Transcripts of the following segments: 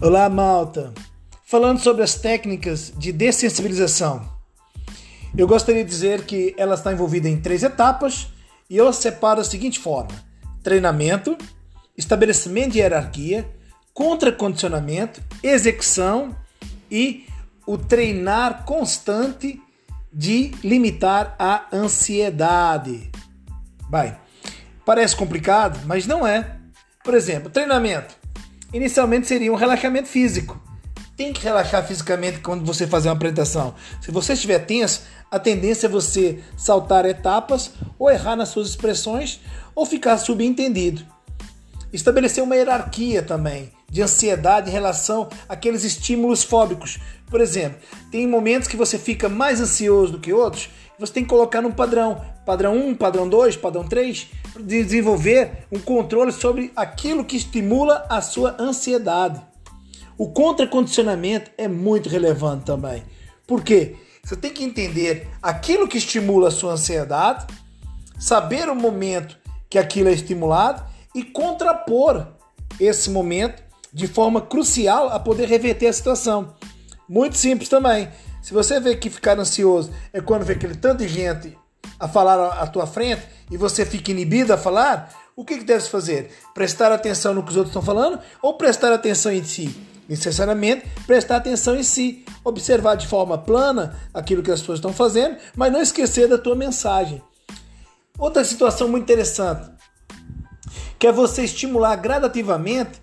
Olá, malta. Falando sobre as técnicas de dessensibilização. Eu gostaria de dizer que ela está envolvida em três etapas e eu separo da seguinte forma: treinamento, estabelecimento de hierarquia, contracondicionamento, execução e o treinar constante de limitar a ansiedade. Vai. Parece complicado, mas não é. Por exemplo, treinamento. Inicialmente seria um relaxamento físico. Tem que relaxar fisicamente quando você fazer uma apresentação. Se você estiver tenso, a tendência é você saltar etapas ou errar nas suas expressões ou ficar subentendido. Estabelecer uma hierarquia também de ansiedade em relação àqueles estímulos fóbicos. Por exemplo, tem momentos que você fica mais ansioso do que outros, você tem que colocar num padrão, padrão 1, padrão 2, padrão 3, para desenvolver um controle sobre aquilo que estimula a sua ansiedade. O contracondicionamento é muito relevante também. Por quê? Você tem que entender aquilo que estimula a sua ansiedade, saber o momento que aquilo é estimulado e contrapor esse momento de forma crucial a poder reverter a situação. Muito simples também. Se você vê que ficar ansioso é quando vê aquele tanto de gente a falar à tua frente e você fica inibido a falar, o que, que deve fazer? Prestar atenção no que os outros estão falando ou prestar atenção em si? Necessariamente prestar atenção em si, observar de forma plana aquilo que as pessoas estão fazendo, mas não esquecer da tua mensagem. Outra situação muito interessante, que é você estimular gradativamente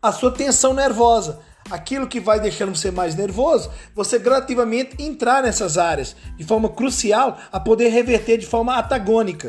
a sua tensão nervosa. Aquilo que vai deixando você mais nervoso, você gradativamente entrar nessas áreas de forma crucial a poder reverter de forma antagônica.